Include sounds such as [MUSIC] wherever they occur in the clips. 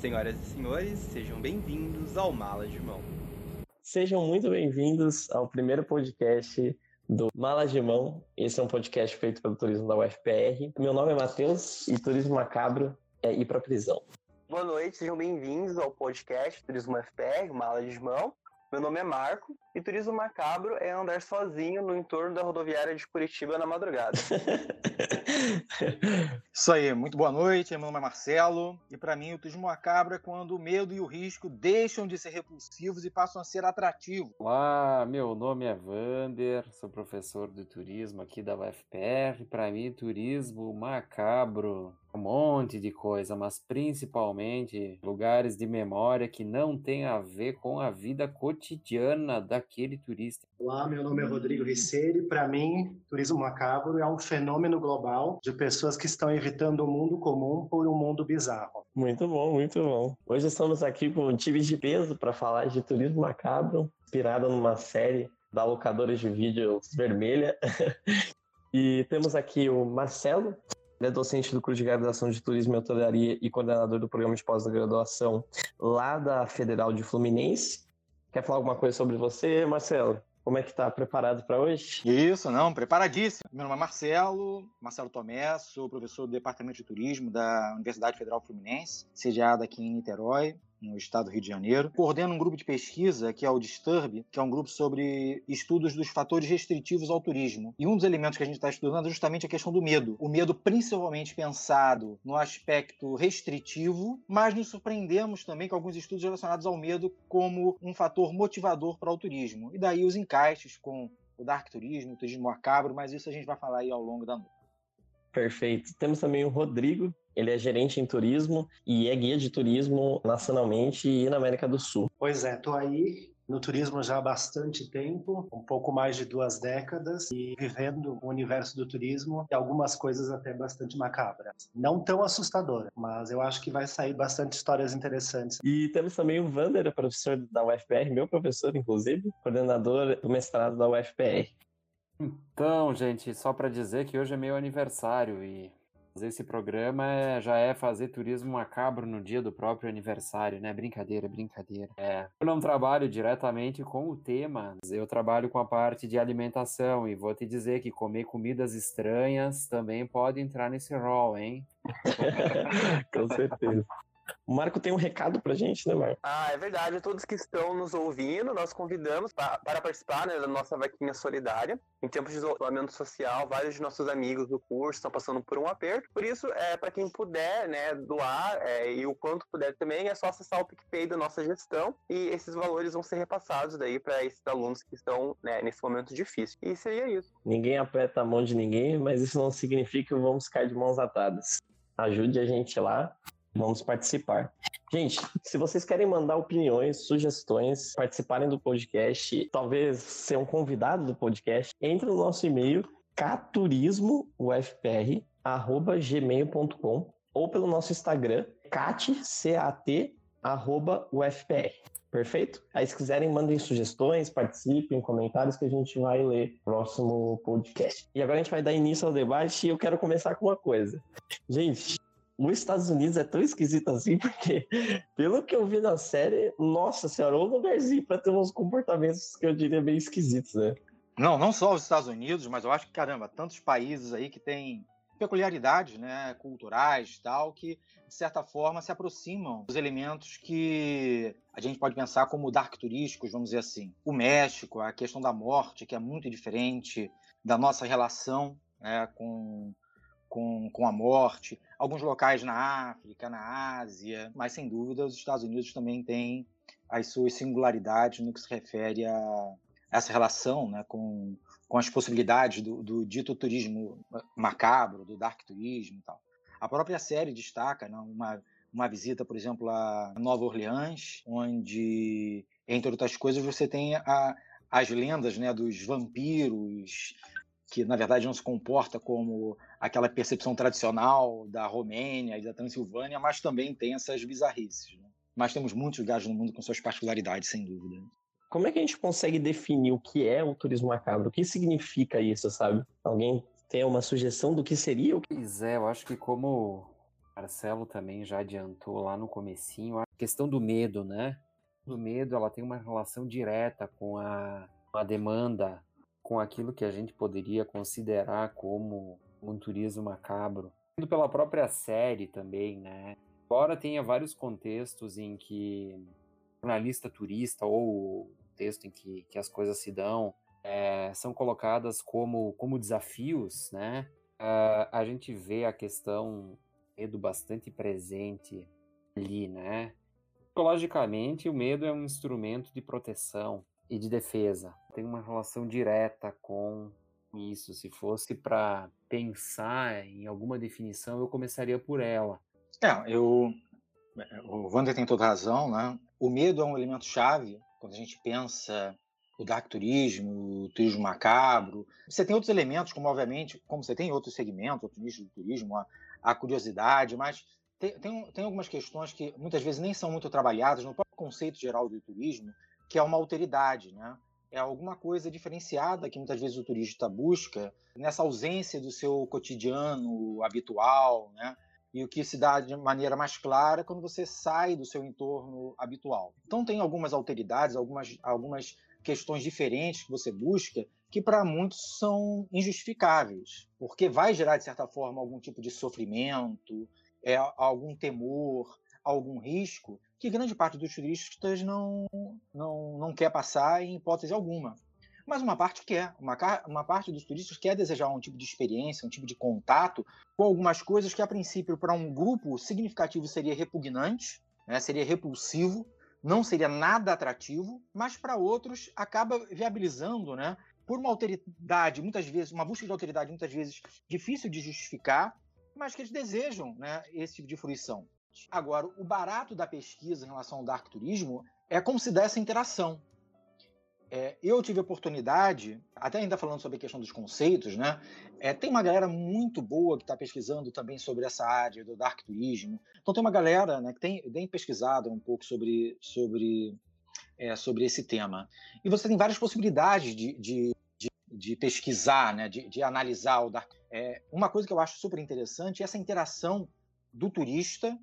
Senhoras e senhores, sejam bem-vindos ao Mala de Mão. Sejam muito bem-vindos ao primeiro podcast do Mala de Mão. Esse é um podcast feito pelo Turismo da UFPR. Meu nome é Matheus e Turismo Macabro é ir para prisão. Boa noite, sejam bem-vindos ao podcast Turismo UFPR, Mala de Mão. Meu nome é Marco e turismo macabro é andar sozinho no entorno da rodoviária de Curitiba na madrugada. [LAUGHS] Isso aí, muito boa noite. Meu nome é Marcelo e para mim o turismo macabro é quando o medo e o risco deixam de ser repulsivos e passam a ser atrativos. Olá, meu nome é Vander, sou professor de turismo aqui da UFPR. Para mim, turismo macabro um monte de coisa, mas principalmente lugares de memória que não tem a ver com a vida cotidiana daquele turista. Olá, meu nome é Rodrigo Riceri. Para mim, turismo macabro é um fenômeno global de pessoas que estão evitando o mundo comum por um mundo bizarro. Muito bom, muito bom. Hoje estamos aqui com um time de peso para falar de turismo macabro, inspirado numa série da locadora de vídeos vermelha. [LAUGHS] e temos aqui o Marcelo, ele é docente do curso de graduação de Turismo e Hotelaria e coordenador do programa de pós-graduação lá da Federal de Fluminense. Quer falar alguma coisa sobre você, Marcelo? Como é que tá preparado para hoje? Isso, não, preparadíssimo. Meu nome é Marcelo, Marcelo Tomé, sou professor do Departamento de Turismo da Universidade Federal Fluminense, sediada aqui em Niterói no estado do Rio de Janeiro. Coordeno um grupo de pesquisa, que é o Disturb, que é um grupo sobre estudos dos fatores restritivos ao turismo. E um dos elementos que a gente está estudando é justamente a questão do medo. O medo principalmente pensado no aspecto restritivo, mas nos surpreendemos também com alguns estudos relacionados ao medo como um fator motivador para o turismo. E daí os encaixes com o dark turismo, o turismo macabro, mas isso a gente vai falar aí ao longo da noite. Perfeito. Temos também o Rodrigo, ele é gerente em turismo e é guia de turismo nacionalmente e na América do Sul. Pois é, tô aí no turismo já há bastante tempo, um pouco mais de duas décadas, e vivendo o universo do turismo e algumas coisas até bastante macabras. Não tão assustadoras, mas eu acho que vai sair bastante histórias interessantes. E temos também o Vander, professor da UFPR, meu professor, inclusive, coordenador do mestrado da UFPR. Então, gente, só para dizer que hoje é meu aniversário e Fazer esse programa já é fazer turismo macabro no dia do próprio aniversário, né? Brincadeira, brincadeira. É. Eu não trabalho diretamente com o tema, eu trabalho com a parte de alimentação e vou te dizer que comer comidas estranhas também pode entrar nesse rol, hein? [LAUGHS] com certeza. O Marco tem um recado pra gente, né, Marco? Ah, é verdade. Todos que estão nos ouvindo, nós convidamos pra, para participar né, da nossa vaquinha solidária. Em tempos de isolamento social, vários de nossos amigos do curso estão passando por um aperto. Por isso, é, para quem puder né, doar é, e o quanto puder também, é só acessar o PicPay da nossa gestão e esses valores vão ser repassados daí para esses alunos que estão né, nesse momento difícil. E seria isso. Ninguém aperta a mão de ninguém, mas isso não significa que vamos ficar de mãos atadas. Ajude a gente lá Vamos participar. Gente, se vocês querem mandar opiniões, sugestões, participarem do podcast, talvez ser um convidado do podcast, entre no nosso e-mail caturismoufpr@gmail.com ou pelo nosso Instagram cat, C-A-T, arroba UFPR. Perfeito? Aí, se quiserem, mandem sugestões, participem, comentários que a gente vai ler no próximo podcast. E agora a gente vai dar início ao debate e eu quero começar com uma coisa. Gente, os Estados Unidos é tão esquisito assim, [LAUGHS] porque, pelo que eu vi na série, nossa senhora, um lugarzinho para ter uns comportamentos que eu diria bem esquisitos, né? Não, não só os Estados Unidos, mas eu acho que, caramba, tantos países aí que têm peculiaridades né, culturais tal, que, de certa forma, se aproximam dos elementos que a gente pode pensar como dark turísticos, vamos dizer assim. O México, a questão da morte, que é muito diferente da nossa relação né, com com, com a morte, alguns locais na África, na Ásia, mas sem dúvida os Estados Unidos também têm as suas singularidades no que se refere a essa relação né, com, com as possibilidades do, do dito turismo macabro, do dark turismo e tal. A própria série destaca né, uma, uma visita, por exemplo, a Nova Orleans, onde, entre outras coisas, você tem a, as lendas né, dos vampiros, que na verdade não se comporta como aquela percepção tradicional da Romênia e da Transilvânia, mas também tem essas bizarrices. Né? Mas temos muitos lugares no mundo com suas particularidades, sem dúvida. Como é que a gente consegue definir o que é o turismo macabro? O que significa isso, sabe? Alguém tem uma sugestão do que seria? Pois é, eu acho que como Marcelo também já adiantou lá no comecinho, a questão do medo, né? Do medo, ela tem uma relação direta com a, a demanda, com aquilo que a gente poderia considerar como um turismo macabro. Pela própria série também, né? Embora tenha vários contextos em que jornalista turista ou texto em que, que as coisas se dão é, são colocadas como, como desafios, né? Uh, a gente vê a questão medo bastante presente ali, né? Psicologicamente, o medo é um instrumento de proteção e de defesa. Tem uma relação direta com isso. Se fosse para pensar em alguma definição, eu começaria por ela. É, eu. O Wander tem toda razão, né? O medo é um elemento chave quando a gente pensa o dark turismo, o turismo macabro. Você tem outros elementos, como obviamente, como você tem outros segmentos, outros nichos do turismo, a, a curiosidade, mas tem, tem, tem, algumas questões que muitas vezes nem são muito trabalhadas no próprio conceito geral do turismo, que é uma alteridade, né? É alguma coisa diferenciada que muitas vezes o turista busca nessa ausência do seu cotidiano habitual, né? e o que se dá de maneira mais clara quando você sai do seu entorno habitual. Então tem algumas alteridades, algumas, algumas questões diferentes que você busca que para muitos são injustificáveis, porque vai gerar de certa forma algum tipo de sofrimento, é, algum temor, algum risco que grande parte dos turistas não, não, não quer passar em hipótese alguma mas uma parte quer. Uma, uma parte dos turistas quer desejar um tipo de experiência, um tipo de contato com algumas coisas que, a princípio, para um grupo significativo seria repugnante, né, seria repulsivo, não seria nada atrativo, mas para outros acaba viabilizando, né, por uma alteridade, muitas vezes, uma busca de alteridade, muitas vezes difícil de justificar, mas que eles desejam né, esse tipo de fruição. Agora, o barato da pesquisa em relação ao dark turismo é como se dá essa interação. É, eu tive a oportunidade, até ainda falando sobre a questão dos conceitos, né? É, tem uma galera muito boa que está pesquisando também sobre essa área do dark turismo. Então tem uma galera né, que tem, tem pesquisado um pouco sobre, sobre, é, sobre esse tema. E você tem várias possibilidades de, de, de, de pesquisar, né, de, de analisar o dark. É, uma coisa que eu acho super interessante é essa interação do turista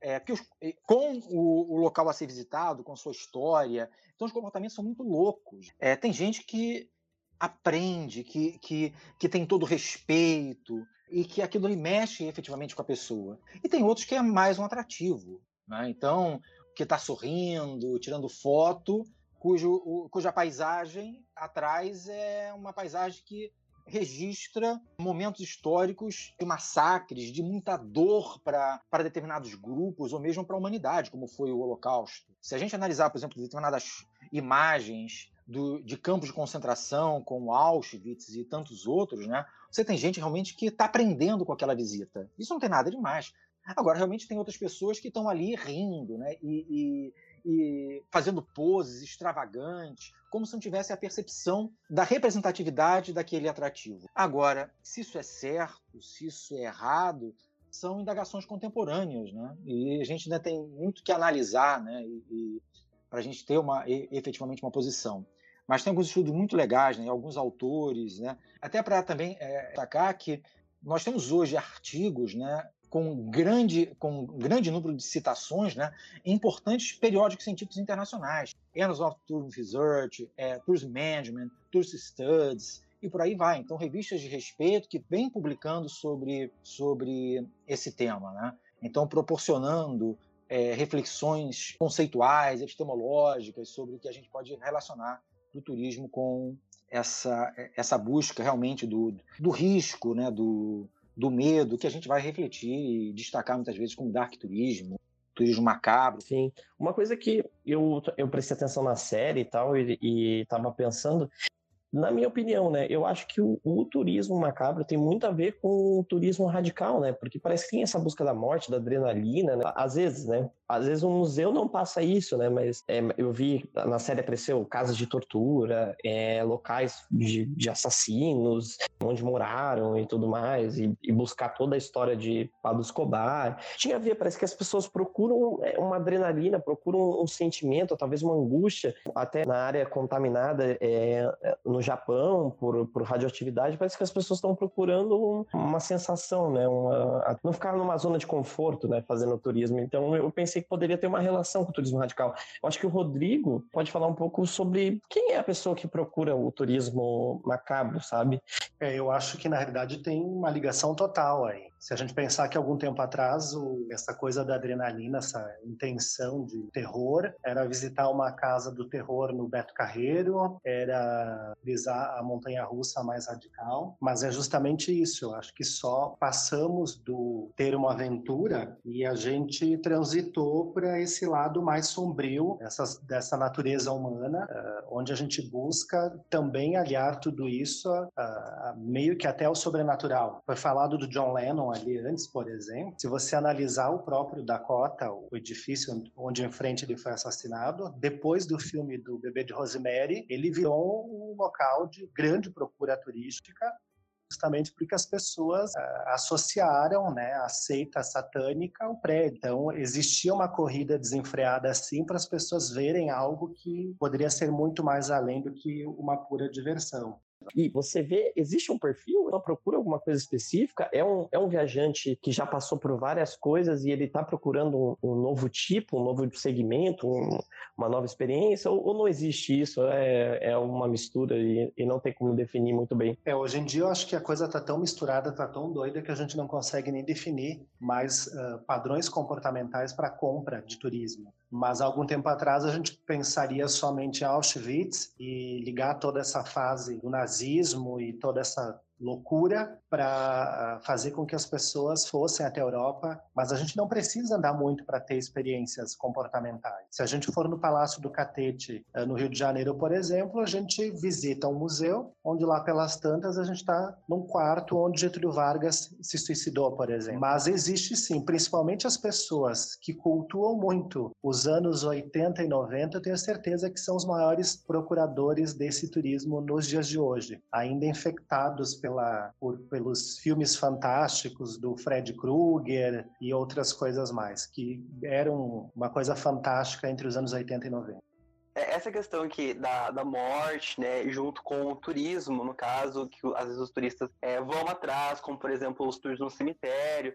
é, os, com o, o, local a ser visitado, com sua história. Então, os comportamentos são muito loucos. É, tem gente que aprende, que, que, que tem todo respeito e que aquilo ali mexe efetivamente com a pessoa. E tem outros que é mais um atrativo. Né? Então, que está sorrindo, tirando foto, cujo, o, cuja paisagem atrás é uma paisagem que registra momentos históricos de massacres, de muita dor para determinados grupos ou mesmo para a humanidade, como foi o Holocausto. Se a gente analisar, por exemplo, determinadas imagens do, de campos de concentração, como Auschwitz e tantos outros, né? Você tem gente realmente que está aprendendo com aquela visita. Isso não tem nada demais. Agora, realmente tem outras pessoas que estão ali rindo, né? E, e, fazendo poses extravagantes, como se não tivesse a percepção da representatividade daquele atrativo. Agora, se isso é certo, se isso é errado, são indagações contemporâneas, né? E a gente ainda tem muito que analisar, né? Para a gente ter uma efetivamente uma posição. Mas tem alguns estudos muito legais, né? Alguns autores, né? Até para também é, destacar que nós temos hoje artigos, né? Com grande, com grande número de citações né, em importantes periódicos científicos internacionais. Annals of Tourism Research, é, Tourism Management, Tourist Studies, e por aí vai. Então, revistas de respeito que vêm publicando sobre, sobre esse tema. Né? Então, proporcionando é, reflexões conceituais, epistemológicas sobre o que a gente pode relacionar do turismo com essa, essa busca realmente do, do risco, né, do, do medo, que a gente vai refletir e destacar muitas vezes como dark turismo, turismo macabro. Sim. Uma coisa que eu, eu prestei atenção na série e tal, e, estava pensando, na minha opinião, né, eu acho que o, o, turismo macabro tem muito a ver com o turismo radical, né, porque parece que tem essa busca da morte, da adrenalina, né? às vezes, né, às vezes o museu não passa isso, né? Mas é, eu vi na série apareceu casas de tortura, é, locais de, de, assassinos, onde moraram e tudo mais, e, e, buscar toda a história de Pablo Escobar. Tinha a ver, parece que as pessoas procuram é, uma adrenalina, procuram um sentimento, talvez uma angústia, até na área contaminada, é, no no Japão, por, por radioatividade, parece que as pessoas estão procurando uma sensação, né? Uma, não ficar numa zona de conforto, né? Fazendo turismo. Então eu pensei que poderia ter uma relação com o turismo radical. Eu acho que o Rodrigo pode falar um pouco sobre quem é a pessoa que procura o turismo macabro, sabe? É, eu acho que na realidade tem uma ligação total aí. Se a gente pensar que algum tempo atrás o, essa coisa da adrenalina, essa intenção de terror, era visitar uma casa do terror no Beto Carreiro, era visar a montanha russa mais radical, mas é justamente isso. Eu acho que só passamos do ter uma aventura e a gente transitou para esse lado mais sombrio dessa natureza humana, uh, onde a gente busca também aliar tudo isso uh, uh, meio que até o sobrenatural. Foi falado do John Lennon ali antes, por exemplo. Se você analisar o próprio Dakota, o edifício onde em frente ele foi assassinado, depois do filme do Bebê de Rosemary, ele virou um local de grande procura turística justamente porque as pessoas uh, associaram né, a seita satânica ao prédio. Então, existia uma corrida desenfreada assim para as pessoas verem algo que poderia ser muito mais além do que uma pura diversão. E você vê, existe um perfil, ela procura alguma coisa específica, é um, é um viajante que já passou por várias coisas e ele está procurando um, um, novo tipo, um novo segmento, um, uma nova experiência, ou, ou, não existe isso? É, é uma mistura e, e, não tem como definir muito bem. É, hoje em dia eu acho que a coisa está tão misturada, está tão doida que a gente não consegue nem definir mais uh, padrões comportamentais para compra de turismo. Mas algum tempo atrás a gente pensaria somente em Auschwitz e ligar toda essa fase do nazismo e toda essa loucura para fazer com que as pessoas fossem até a Europa, mas a gente não precisa andar muito para ter experiências comportamentais. Se a gente for no Palácio do Catete, eh, no Rio de Janeiro, por exemplo, a gente visita um museu, onde lá pelas tantas a gente está num quarto onde Getúlio Vargas se suicidou, por exemplo. Mas existe sim, principalmente as pessoas que cultuam muito os anos 80 e 90, eu tenho certeza que são os maiores procuradores desse turismo nos dias de hoje, ainda infectados pela, por, pelos filmes fantásticos do Fred Krueger e outras coisas mais, que eram uma coisa fantástica entre os anos 80 e 90 é, essa questão aqui da, da morte, né, junto com o turismo, no caso, que às vezes os turistas é, vão atrás, como por exemplo os tours no cemitério,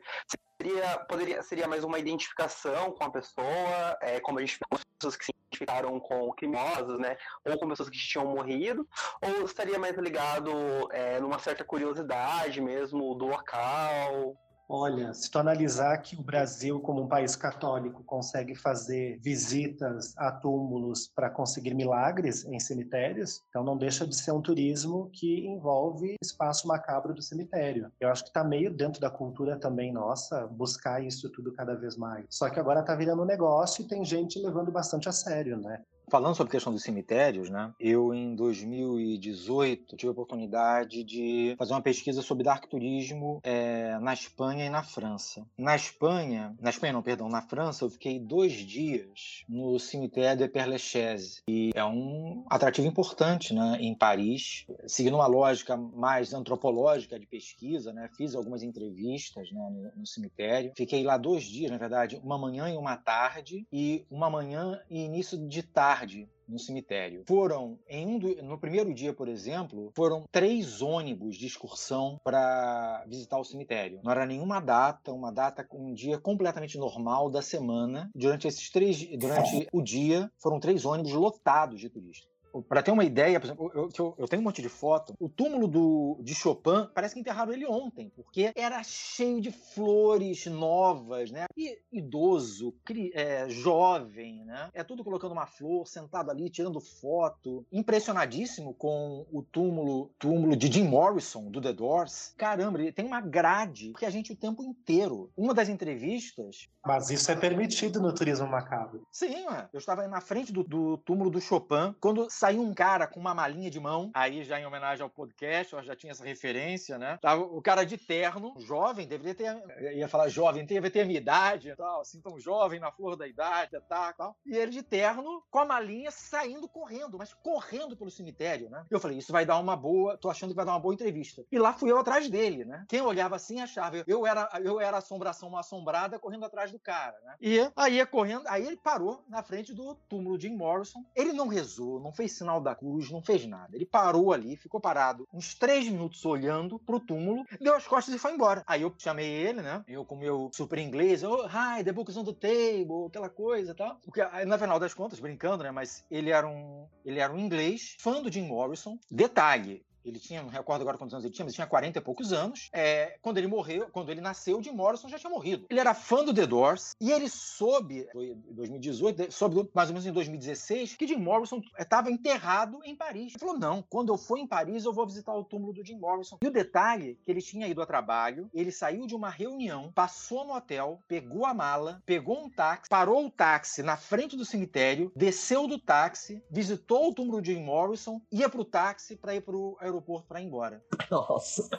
seria, poderia, seria mais uma identificação com a pessoa, é, como a gente com pessoas que se identificaram com criminosos, né, ou com pessoas que tinham morrido, ou estaria mais ligado é, numa certa curiosidade mesmo do local? Olha, se tu analisar que o Brasil, como um país católico, consegue fazer visitas a túmulos para conseguir milagres em cemitérios, então não deixa de ser um turismo que envolve espaço macabro do cemitério. Eu acho que está meio dentro da cultura também nossa buscar isso tudo cada vez mais. Só que agora está virando um negócio e tem gente levando bastante a sério, né? Falando sobre a questão dos cemitérios, né? Eu, em 2018, tive a oportunidade de fazer uma pesquisa sobre dark turismo é, na Espanha e na França. Na Espanha, na Espanha não, perdão, na França, eu fiquei dois dias no cemitério de Père Lachaise. E é um atrativo importante, né? Em Paris, seguindo uma lógica mais antropológica de pesquisa, né? Fiz algumas entrevistas né, no, no cemitério. Fiquei lá dois dias, na verdade, uma manhã e uma tarde, e uma manhã e início de tarde tarde no cemitério. Foram, em um do, no primeiro dia, por exemplo, foram três ônibus de excursão para visitar o cemitério. Não era nenhuma data, uma data, um dia completamente normal da semana. Durante esses três, durante o dia, foram três ônibus lotados de turistas para ter uma ideia, por exemplo, eu, eu, eu, tenho um monte de foto. O túmulo do, de Chopin parece que enterraram ele ontem, porque era cheio de flores novas, né? E idoso, cri, é, jovem, né? É tudo colocando uma flor, sentado ali, tirando foto. Impressionadíssimo com o túmulo, túmulo de Jim Morrison, do The Doors. Caramba, ele tem uma grade que a gente o tempo inteiro. Uma das entrevistas. Mas isso é permitido no turismo macabro. Sim, eu estava na frente do, do túmulo do Chopin quando saiu um cara com uma malinha de mão, aí já em homenagem ao podcast, eu já tinha essa referência, né? Tava o cara de terno, jovem, deveria ter, ia falar jovem, deveria ter minha idade tal, assim, tão jovem, na flor da idade e tal. E ele de terno, com a malinha, saindo correndo, mas correndo pelo cemitério, né? Eu falei, isso vai dar uma boa, tô achando que vai dar uma boa entrevista. E lá fui eu atrás dele, né? Quem olhava assim achava, eu era, eu era assombração uma assombrada correndo atrás do cara, né? E aí ia correndo, aí ele parou na frente do túmulo de Jim Morrison. Ele não rezou, não fez sinal da cruz, não fez nada. Ele parou ali, ficou parado uns três minutos olhando pro túmulo, deu as costas e foi embora. Aí eu chamei ele, né? Eu com meu super inglês, oh, hi, the book is on the table, aquela coisa e tal. Porque, na final das contas, brincando, né? Mas ele era um, ele era um inglês, fã do Jim Morrison. Detalhe, ele tinha, não recordo agora quantos anos ele tinha, mas ele tinha 40 e poucos anos. É, quando ele morreu, quando ele nasceu, Jim Morrison já tinha morrido. Ele era fã do The Doors e ele soube, foi em 2018, soube mais ou menos em 2016, que Jim Morrison estava enterrado em Paris. Ele falou: não, quando eu for em Paris, eu vou visitar o túmulo do Jim Morrison. E o detalhe que ele tinha ido a trabalho, ele saiu de uma reunião, passou no hotel, pegou a mala, pegou um táxi, parou o táxi na frente do cemitério, desceu do táxi, visitou o túmulo de Jim Morrison, ia pro táxi para ir pro aeroporto aeroporto para ir embora. Nossa.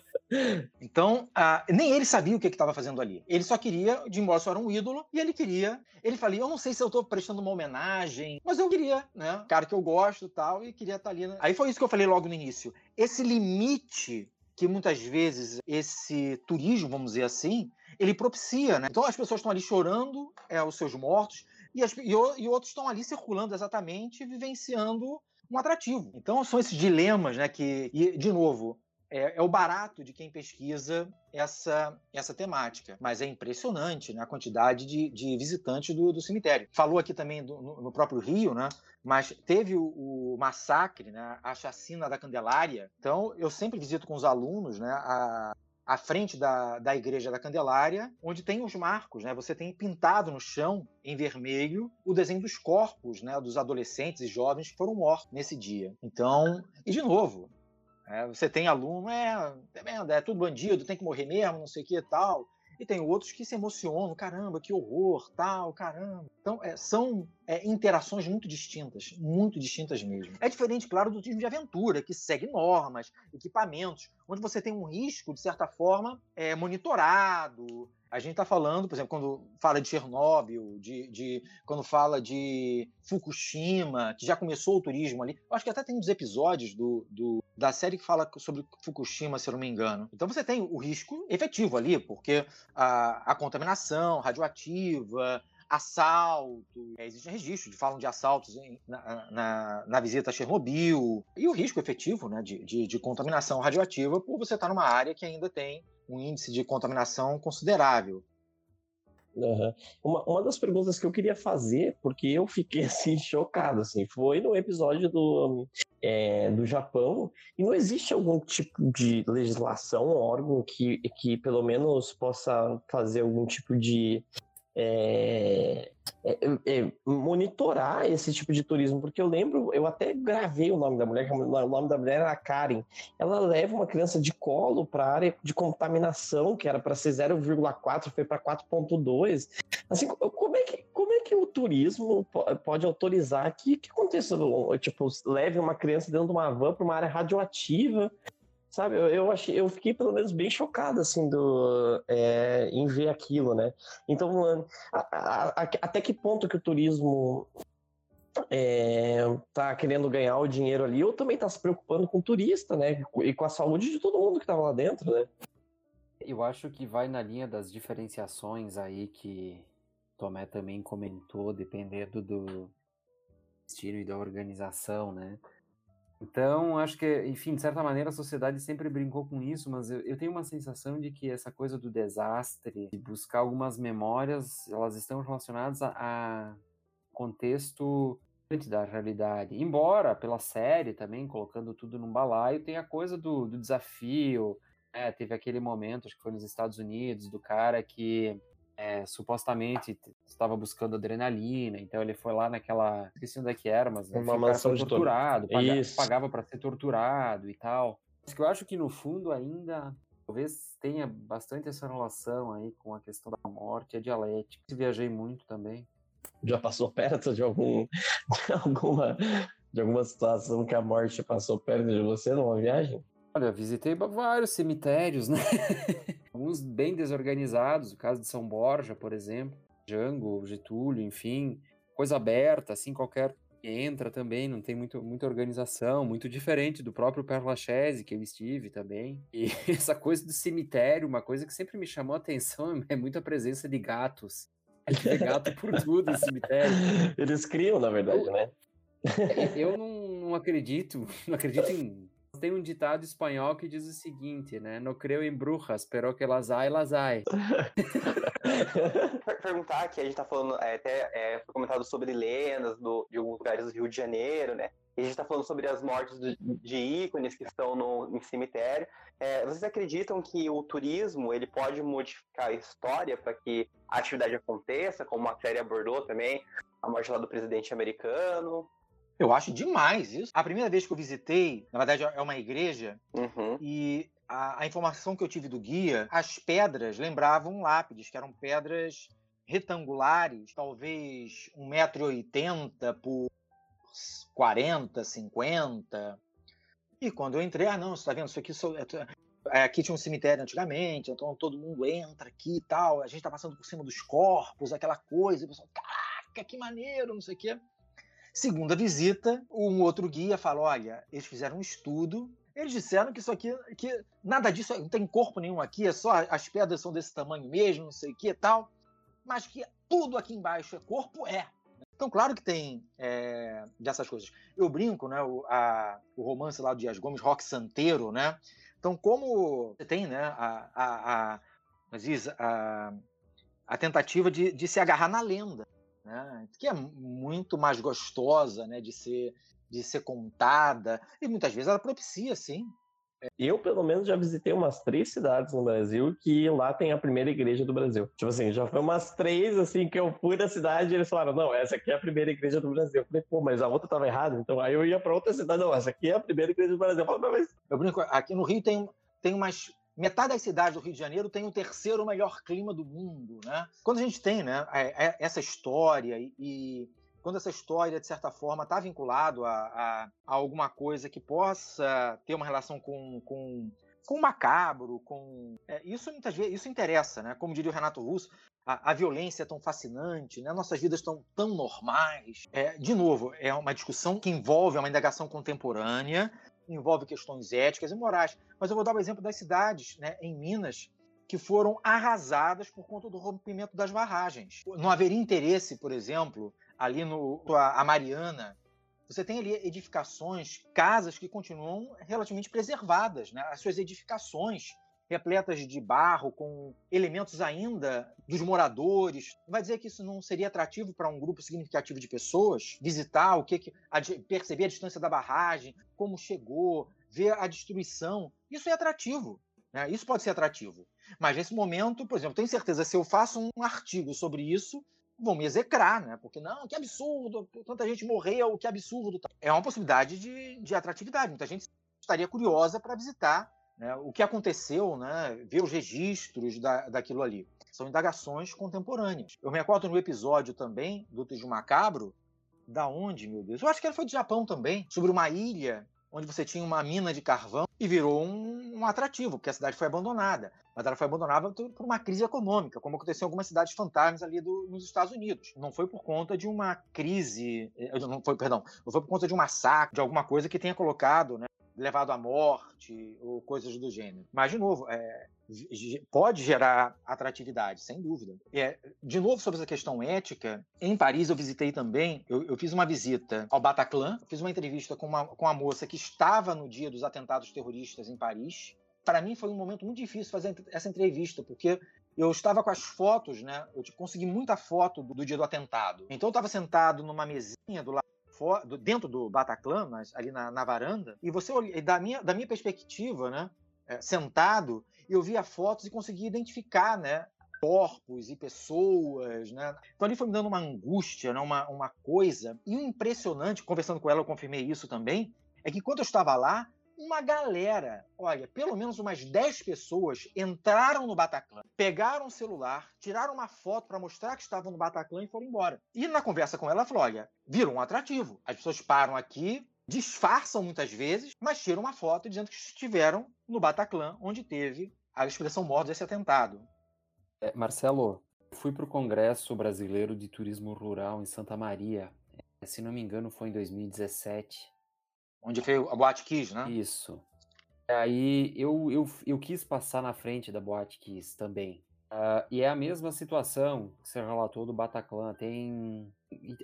Então, ah, nem ele sabia o que estava fazendo ali. Ele só queria, Jim Morrison era um ídolo, e ele queria. Ele falou: Eu não sei se eu estou prestando uma homenagem, mas eu queria, né? Cara que eu gosto tal, e queria estar tá ali. Né? Aí foi isso que eu falei logo no início. Esse limite que muitas vezes esse turismo, vamos dizer assim, ele propicia, né? Então as pessoas estão ali chorando é, os seus mortos, e, as, e, e outros estão ali circulando exatamente, vivenciando um atrativo. Então são esses dilemas, né? Que, e, de novo, é, é, o barato de quem pesquisa essa, essa temática. Mas é impressionante né, a quantidade de, de visitantes do, do, cemitério. Falou aqui também do, no, no, próprio Rio, né? Mas teve o, o, massacre, né, a chacina da Candelária. Então, eu sempre visito com os alunos né, a, à frente da, da Igreja da Candelária, onde tem os marcos, né? Você tem pintado no chão, em vermelho, o desenho dos corpos, né? Dos adolescentes e jovens que foram mortos nesse dia. Então, e de novo, é, você tem aluno, é, é, é tudo bandido, tem que morrer mesmo, não sei o que e tal e tem outros que se emocionam, caramba, que horror, tal, caramba. Então, é, são é, interações muito distintas, muito distintas mesmo. É diferente, claro, do turismo de aventura, que segue normas, equipamentos, onde você tem um risco, de certa forma, é, monitorado, a gente está falando, por exemplo, quando fala de Chernobyl, de, de, quando fala de Fukushima, que já começou o turismo ali. Eu acho que até tem uns episódios do, do, da série que fala sobre Fukushima, se eu não me engano. Então você tem o risco efetivo ali, porque a, a contaminação radioativa, assalto, é, existem registros de falam de assaltos em, na, na, na, visita a Chernobyl, e o risco efetivo né, de, de, de contaminação radioativa por você estar numa área que ainda tem um índice de contaminação considerável. Uhum. Uma, uma das perguntas que eu queria fazer, porque eu fiquei [LAUGHS] assim chocado, assim, foi no episódio do, é, do Japão, e não existe algum tipo de legislação, órgão que, que pelo menos possa fazer algum tipo de é, é, é, monitorar esse tipo de turismo, porque eu lembro, eu até gravei o nome da mulher, o nome da mulher era Karen. Ela leva uma criança de colo para a área de contaminação, que era para ser 0,4, foi para 4,2. Assim, como é que como é que o turismo pode autorizar que que aconteça, tipo, leve uma criança dentro de uma van para uma área radioativa? Sabe, eu, eu, achei, eu fiquei pelo menos bem chocado, assim, do, é, em ver aquilo, né? Então, a, a, a, até que ponto que o turismo é, tá querendo ganhar o dinheiro ali, ou também tá se preocupando com o turista, né? E com a saúde de todo mundo que tava lá dentro, né? Eu acho que vai na linha das diferenciações aí que Tomé também comentou, dependendo do estilo e da organização, né? Então, acho que, enfim, de certa maneira a sociedade sempre brincou com isso, mas eu, eu, tenho uma sensação de que essa coisa do desastre, de buscar algumas memórias, elas estão relacionadas a, a contexto da realidade. Embora, pela série também, colocando tudo num balaio, tem a coisa do, do desafio. Né? Teve aquele momento, acho que foi nos Estados Unidos, do cara que é, supostamente estava buscando adrenalina, então ele foi lá naquela. Esqueci onde é que era, mas uma mansão de torturado, paga, pagava para ser torturado e tal. Mas que eu acho que no fundo ainda talvez tenha bastante essa relação aí com a questão da morte, a dialética. Viajei muito também. Já passou perto de algum [LAUGHS] de alguma de alguma situação que a morte passou perto de você numa viagem? Olha, visitei vários cemitérios, né? [LAUGHS] Alguns bem desorganizados, o caso de São Borja, por exemplo, Jango, Getúlio, enfim, coisa aberta, assim, qualquer entra também, não tem muito, muita organização, muito diferente do próprio Père Lachaise, que eu estive também. E [LAUGHS] essa coisa do cemitério, uma coisa que sempre me chamou a atenção [LAUGHS] é muito a presença de gatos. É gato por [LAUGHS] tudo em cemitério. Eles criam, na verdade, né? É, eu não, não acredito, não acredito em. Tem um ditado espanhol que diz o seguinte, né? No creo em brujas, pero que las hay, las hay. Perguntar que a gente tá falando, é, até é, foi comentado sobre lendas do, de alguns lugares do Rio de Janeiro, né? E a gente está falando sobre as mortes de, de ícones que estão no, em cemitério. É, vocês acreditam que o turismo ele pode modificar a história para que a atividade aconteça, como a série abordou também, a morte lá do presidente americano? Eu acho demais isso. A primeira vez que eu visitei, na verdade é uma igreja, Uhum. e a, a informação que eu tive do guia, as pedras lembravam lápides, que eram pedras retangulares, talvez 1,80m por 40, 50. E quando eu entrei, ah, não, você está vendo, isso aqui só- é- é, aqui tinha um cemitério antigamente, então todo mundo entra aqui e tal, a gente está passando por cima dos corpos, aquela coisa, e o pessoal, caraca, que maneiro, não sei o quê. Segunda visita, um outro guia fala: olha, eles fizeram um estudo. Eles disseram que isso aqui, que nada disso, não tem corpo nenhum aqui, é só as pedras são desse tamanho mesmo, não sei o que e tal, mas que tudo aqui embaixo é corpo, é. Então, claro que tem é, dessas coisas. Eu brinco, né? O, a- o romance lá do Dias Gomes, Rock Santeiro, né? Então, como você tem, né? A, a, a, a, a tentativa de, de se agarrar na lenda, né? Que é muito mais gostosa, né? De ser de ser contada e muitas vezes ela propicia, sim. Eu, pelo menos, já visitei umas três cidades no Brasil que lá tem a primeira igreja do Brasil. Tipo assim, já foi umas três, assim, que eu fui da cidade e eles falaram, não, essa aqui é a primeira igreja do Brasil. Eu falei, pô, mas a outra tava errada. Então, aí eu ia pra outra cidade, não, essa aqui é a primeira igreja do Brasil. Eu falei, mas Eu brinco, aqui no Rio tem, tem umas. Metade das cidades do Rio de Janeiro tem o terceiro melhor clima do mundo, né? Quando a gente tem, né, é- é- essa história e, quando essa história, de certa forma, está vinculado a, a- a alguma coisa que possa ter uma relação com, com, com o macabro, com. é, isso muitas vezes isso interessa, né? Como diria o Renato Russo, a, a violência é tão fascinante, né? Nossas vidas estão tão normais. É, de novo, é uma discussão que envolve uma indagação contemporânea, envolve questões éticas e morais. Mas eu vou dar o exemplo das cidades, né, em Minas, que foram arrasadas por conta do rompimento das barragens. Não haveria interesse, por exemplo, ali no a Mariana. Você tem ali edificações, casas que continuam relativamente preservadas, né? As suas edificações repletas de barro, com elementos ainda dos moradores. Vai dizer que isso não seria atrativo para um grupo significativo de pessoas visitar o que, que a perceber a distância da barragem, como chegou, ver a destruição. Isso é atrativo, né? Isso pode ser atrativo. Mas nesse momento, por exemplo, tenho certeza se eu faço um artigo sobre isso, vão me execrar, né? Porque não, que absurdo, tanta gente morreu, que absurdo. É uma possibilidade de, de atratividade. Muita gente estaria curiosa para visitar né, o que aconteceu, né, ver os registros da, daquilo ali. São indagações contemporâneas. Eu me recordo no episódio também do Tujo Macabro, da onde, meu Deus? Eu acho que ele foi do Japão também, sobre uma ilha onde você tinha uma mina de carvão e virou um, um atrativo, porque a cidade foi abandonada. Mas ela foi abandonada por por uma crise econômica, como aconteceu em algumas cidades fantasmas ali do- nos Estados Unidos. Não foi por conta de uma crise, eh, não foi, perdão, não foi por conta de um massacre, de alguma coisa que tenha colocado, né, levado à morte ou coisas do gênero. Mas, de novo, é, pode gerar atratividade, sem dúvida. É, de novo, sobre essa questão ética, em Paris eu visitei também, eu, eu fiz uma visita ao Bataclan, fiz uma entrevista com uma, com uma moça que estava no dia dos atentados terroristas em Paris. Para mim foi um momento muito difícil fazer essa entrevista, porque eu estava com as fotos, né? Eu consegui muita foto do, do dia do atentado. Então eu estava sentado numa mesinha do lado dentro do Bataclan, mas ali na, na varanda, e você olha, da minha, da minha perspectiva, né, é, sentado, eu via fotos e conseguia identificar, né, corpos e pessoas, né? Então ali foi me dando uma angústia, né, uma, uma coisa. E o impressionante, conversando com ela, eu confirmei isso também, é que quando eu estava lá, uma galera, olha, pelo menos umas 10 pessoas entraram no Bataclan, pegaram o celular, tiraram uma foto para mostrar que estavam no Bataclan e foram embora. E na conversa com ela, ela falou: olha, viram um atrativo. As pessoas param aqui, disfarçam muitas vezes, mas tiram uma foto dizendo que estiveram no Bataclan, onde teve a expressão morta desse atentado. É, Marcelo, fui para o Congresso Brasileiro de Turismo Rural em Santa Maria. É, Se não me engano, foi em 2017. Onde foi a Boate Kiss, né? Isso. Aí eu, eu, eu quis passar na frente da Boate Kiss também. Uh, e é a mesma situação que você relatou do Bataclan. Tem.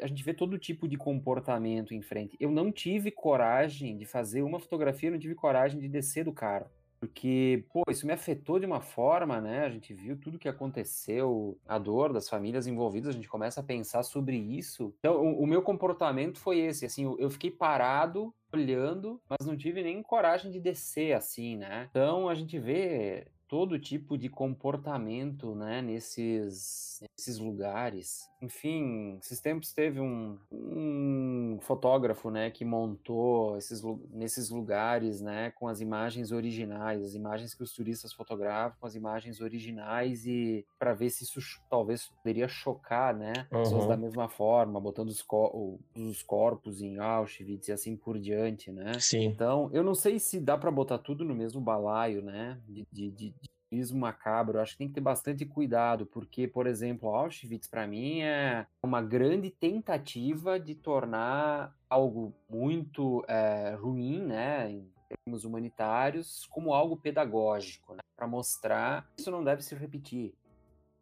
A gente vê todo tipo de comportamento em frente. Eu não tive coragem de fazer uma fotografia, não tive coragem de descer do carro. Porque, pô, isso me afetou de uma forma, né? A gente viu tudo que aconteceu, a dor das famílias envolvidas, a gente começa a pensar sobre isso. Então, o, o meu comportamento foi esse, assim, eu, eu fiquei parado, olhando, mas não tive nem coragem de descer, assim, né? Então, a gente vê todo tipo de comportamento, né, nesses, nesses lugares. Enfim, esses tempos teve um, um fotógrafo, né, que montou esses, nesses lugares, né, com as imagens originais, as imagens que os turistas fotografam, com as imagens originais e para ver se isso talvez poderia chocar, né, uhum. pessoas da mesma forma, botando os, co os corpos em Auschwitz e assim por diante, né? Sim. Então, eu não sei se dá para botar tudo no mesmo balaio, né, de, de, de turismo macabro, eu acho que tem que ter bastante cuidado, porque, por exemplo, Auschwitz, para mim, é uma grande tentativa de tornar algo muito é, ruim, né, em termos humanitários, como algo pedagógico, né, para mostrar que isso não deve se repetir.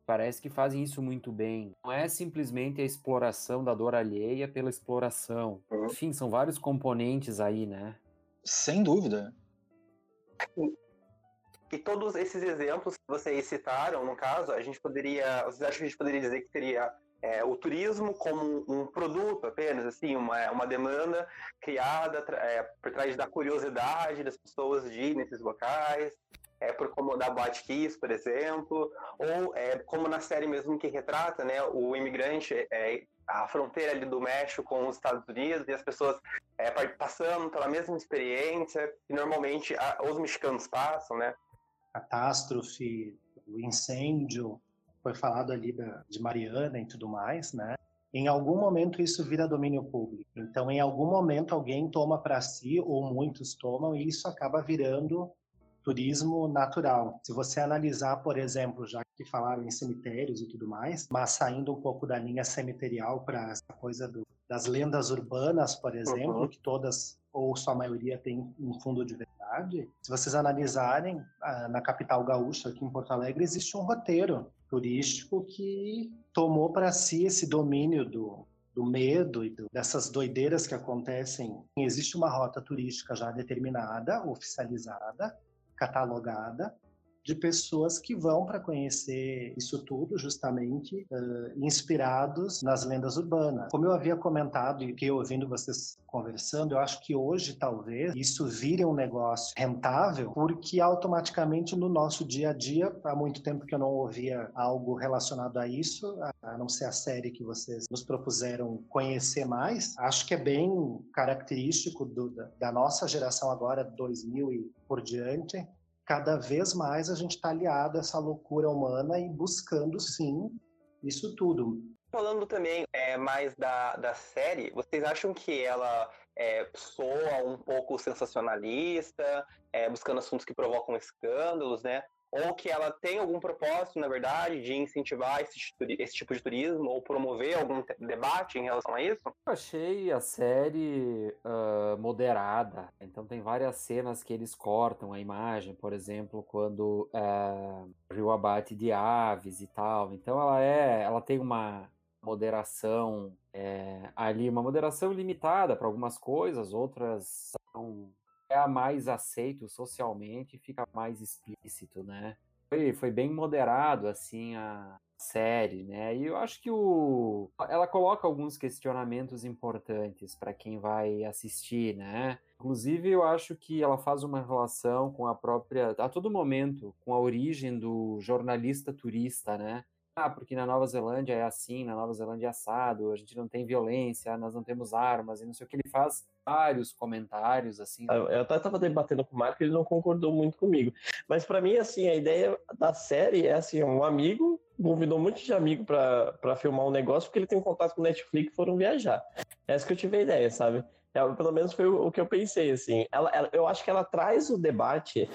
Parece que fazem isso muito bem. Não é simplesmente a exploração da dor alheia pela exploração. Uhum. Enfim, são vários componentes aí, né? Sem dúvida. E todos esses exemplos que vocês citaram, no caso, a gente poderia. Vocês acham que a gente poderia dizer que teria é, o turismo como um produto apenas, assim, uma, uma demanda criada é, por trás da curiosidade das pessoas de ir nesses locais, é, por como da Boate Kiss, por exemplo, ou é, como na série mesmo que retrata, né, o imigrante, é, a fronteira ali do México com os Estados Unidos e as pessoas é, passando pela mesma experiência que normalmente a, os mexicanos passam, né, catástrofe, o incêndio, foi falado ali da, de Mariana e tudo mais, né? Em algum momento isso vira domínio público. Então, em algum momento alguém toma para si ou muitos tomam e isso acaba virando turismo natural. Se você analisar, por exemplo, já que falaram em cemitérios e tudo mais, mas saindo um pouco da linha cemiterial para essa coisa do, das lendas urbanas, por exemplo, uhum. que todas ou sua maioria tem um fundo de verdade, se vocês analisarem na capital gaúcha, aqui em Porto Alegre, existe um roteiro turístico que tomou para si esse domínio do, do medo e do, dessas doideiras que acontecem. Existe uma rota turística já determinada, oficializada, catalogada, de pessoas que vão para conhecer isso tudo, justamente uh, inspirados nas lendas urbanas. Como eu havia comentado e que ouvindo vocês conversando, eu acho que hoje talvez isso vire um negócio rentável, porque automaticamente no nosso dia a dia, há muito tempo que eu não ouvia algo relacionado a isso, a não ser a série que vocês nos propuseram conhecer mais, acho que é bem característico do, da, nossa geração agora, 2000 e por diante, cada vez mais a gente está aliado a essa loucura humana e buscando, sim, isso tudo. Falando também é, mais da, da série, vocês acham que ela é, soa um pouco sensacionalista, é, buscando assuntos que provocam escândalos, né? Ou que ela tem algum propósito, na verdade, de incentivar esse, esse, tipo de turismo ou promover algum debate em relação a isso? Eu achei a série uh, moderada. Então tem várias cenas que eles cortam a imagem, por exemplo, quando uh, o abate de aves e tal. Então ela é, ela tem uma moderação é, ali, uma moderação limitada para algumas coisas, outras são é mais aceito socialmente fica mais explícito, né? Foi, foi bem moderado, assim, a série, né? E eu acho que o ela coloca alguns questionamentos importantes para quem vai assistir, né? Inclusive, eu acho que ela faz uma relação com a própria, a todo momento, com a origem do jornalista turista, né? ah, porque na Nova Zelândia é assim, na Nova Zelândia é assado, a gente não tem violência, nós não temos armas, e não sei o que ele faz vários comentários assim. Eu até estava debatendo com o Marco, ele não concordou muito comigo. Mas para mim assim, a ideia da série é assim, um amigo convidou um monte de amigo para filmar um negócio porque ele tem um contato com o Netflix e foram viajar. Essa que eu tive a ideia, sabe? Ela, pelo menos foi o, o, que eu pensei, assim. Ela, ela, eu acho que ela traz o debate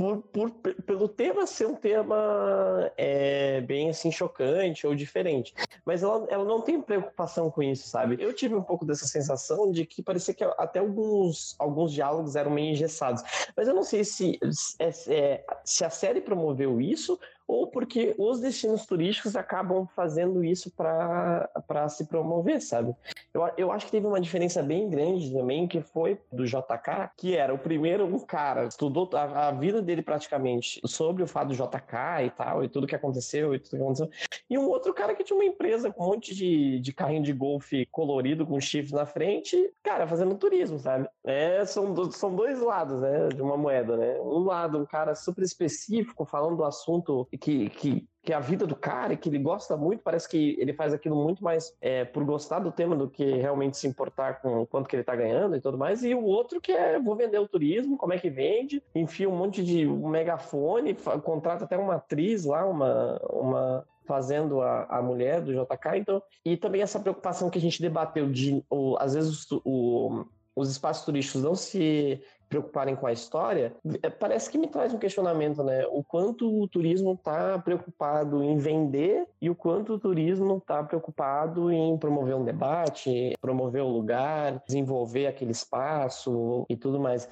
por, por, pelo tema ser um tema é, bem assim chocante ou diferente. Mas ela, ela não tem preocupação com isso, sabe? Eu tive um pouco dessa sensação de que parecia que até alguns, alguns diálogos eram meio engessados. Mas eu não sei se, é, é, se a série promoveu isso ou porque os destinos turísticos acabam fazendo isso para se promover, sabe? Eu, eu acho que teve uma diferença bem grande também, que foi do JK, que era o primeiro um cara, estudou a, a vida dele praticamente sobre o fato do JK e tal, e tudo que aconteceu, e tudo que aconteceu. E um outro cara que tinha uma empresa com um monte de, de carrinho de golfe colorido com chifres na frente, cara, fazendo turismo, sabe? É, são, são dois lados, né, de uma moeda, né? Um lado, um cara super específico, falando do assunto que, que que é a vida do cara, que ele gosta muito, parece que ele faz aquilo muito mais é, por gostar do tema do que realmente se importar com quanto que ele tá ganhando e tudo mais, e o outro que é vou vender o turismo, como é que vende, enfia um monte de um megafone, contrata até uma atriz lá, uma, uma fazendo a, a mulher do JK, então, e também essa preocupação que a gente debateu de, o, às vezes, o, o os espaços turísticos não se preocuparem com a história, é, parece que me traz um questionamento, né? O quanto o turismo está preocupado em vender e o quanto o turismo está preocupado em promover um debate, promover o lugar, desenvolver aquele espaço e tudo mais.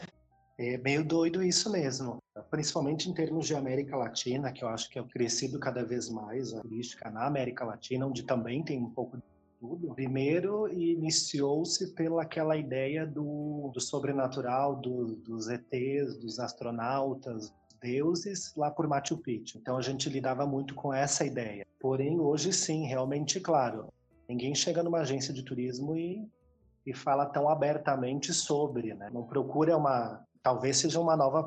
É meio doido isso mesmo, principalmente em termos de América Latina, que eu acho que é crescido cada vez mais a turística na América Latina, onde também tem um pouco tudo. Primeiro, iniciou-se pela aquela ideia do, do sobrenatural, do, dos ETs, dos astronautas, deuses lá por Machu Picchu. Então a gente lidava muito com essa ideia. Porém, hoje sim, realmente, claro, ninguém chega numa agência de turismo e, e fala tão abertamente sobre, né? Não procura uma talvez seja uma nova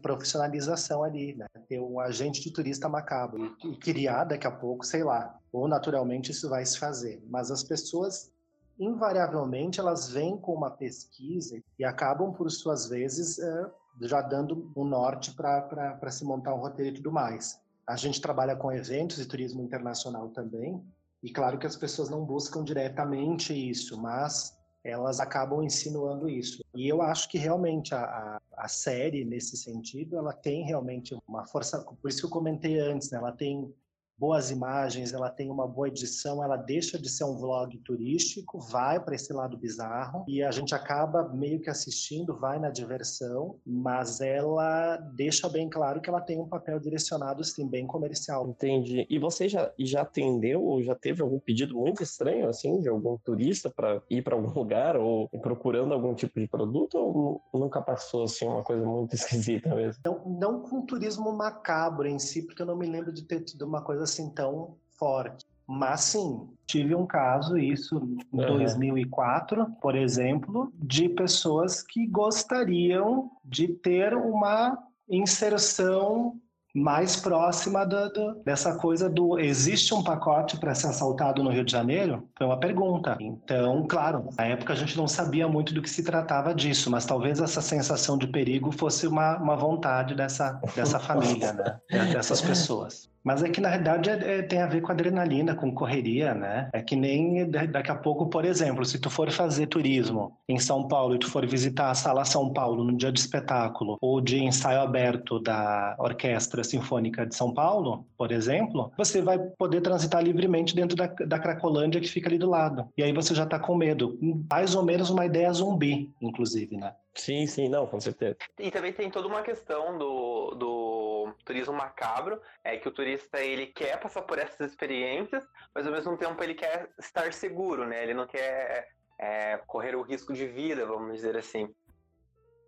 profissionalização ali, né? Ter um agente de turista macabro e criar daqui a pouco, sei lá, ou naturalmente isso vai se fazer. Mas as pessoas invariavelmente elas vêm com uma pesquisa e acabam por suas vezes é, já dando um norte para se montar um roteiro e tudo mais. A gente trabalha com eventos e turismo internacional também, e claro que as pessoas não buscam diretamente isso, mas elas acabam insinuando isso. E eu acho que realmente a, a, a, série, nesse sentido, ela tem realmente uma força, por isso que eu comentei antes, né? ela tem boas imagens, ela tem uma boa edição, ela deixa de ser um vlog turístico, vai para esse lado bizarro e a gente acaba meio que assistindo, vai na diversão, mas ela deixa bem claro que ela tem um papel direcionado sim bem comercial. Entendi. E você já já atendeu ou já teve algum pedido muito estranho assim de algum turista para ir para algum [LAUGHS] lugar ou procurando algum tipo de produto ou nunca passou assim uma coisa muito [LAUGHS] esquisita mesmo? Não, não com turismo macabro em si, porque eu não me lembro de ter tido uma coisa assim tão forte. Mas sim, tive um caso, isso em uhum. 2004, por exemplo, de pessoas que gostariam de ter uma inserção mais próxima do, do, dessa coisa do existe um pacote para ser assaltado no Rio de Janeiro? Foi uma pergunta. Então, claro, na época a gente não sabia muito do que se tratava disso, mas talvez essa sensação de perigo fosse uma, uma vontade dessa, dessa [LAUGHS] família, né? dessas pessoas. Mas é que na realidade é, é, tem a ver com adrenalina, com correria, né? É que nem daqui a pouco, por exemplo, se tu for fazer turismo em São Paulo e tu for visitar a Sala São Paulo no dia de espetáculo ou de ensaio aberto da Orquestra Sinfônica de São Paulo, por exemplo, você vai poder transitar livremente dentro da, da Cracolândia que fica ali do lado. E aí você já tá com medo. Mais ou menos uma ideia zumbi, inclusive, né? Sim, sim, não, com certeza. E também tem toda uma questão do, do turismo macabro, é que o turista ele quer passar por essas experiências, mas ao mesmo tempo ele quer estar seguro, né? Ele não quer é, correr o risco de vida, vamos dizer assim.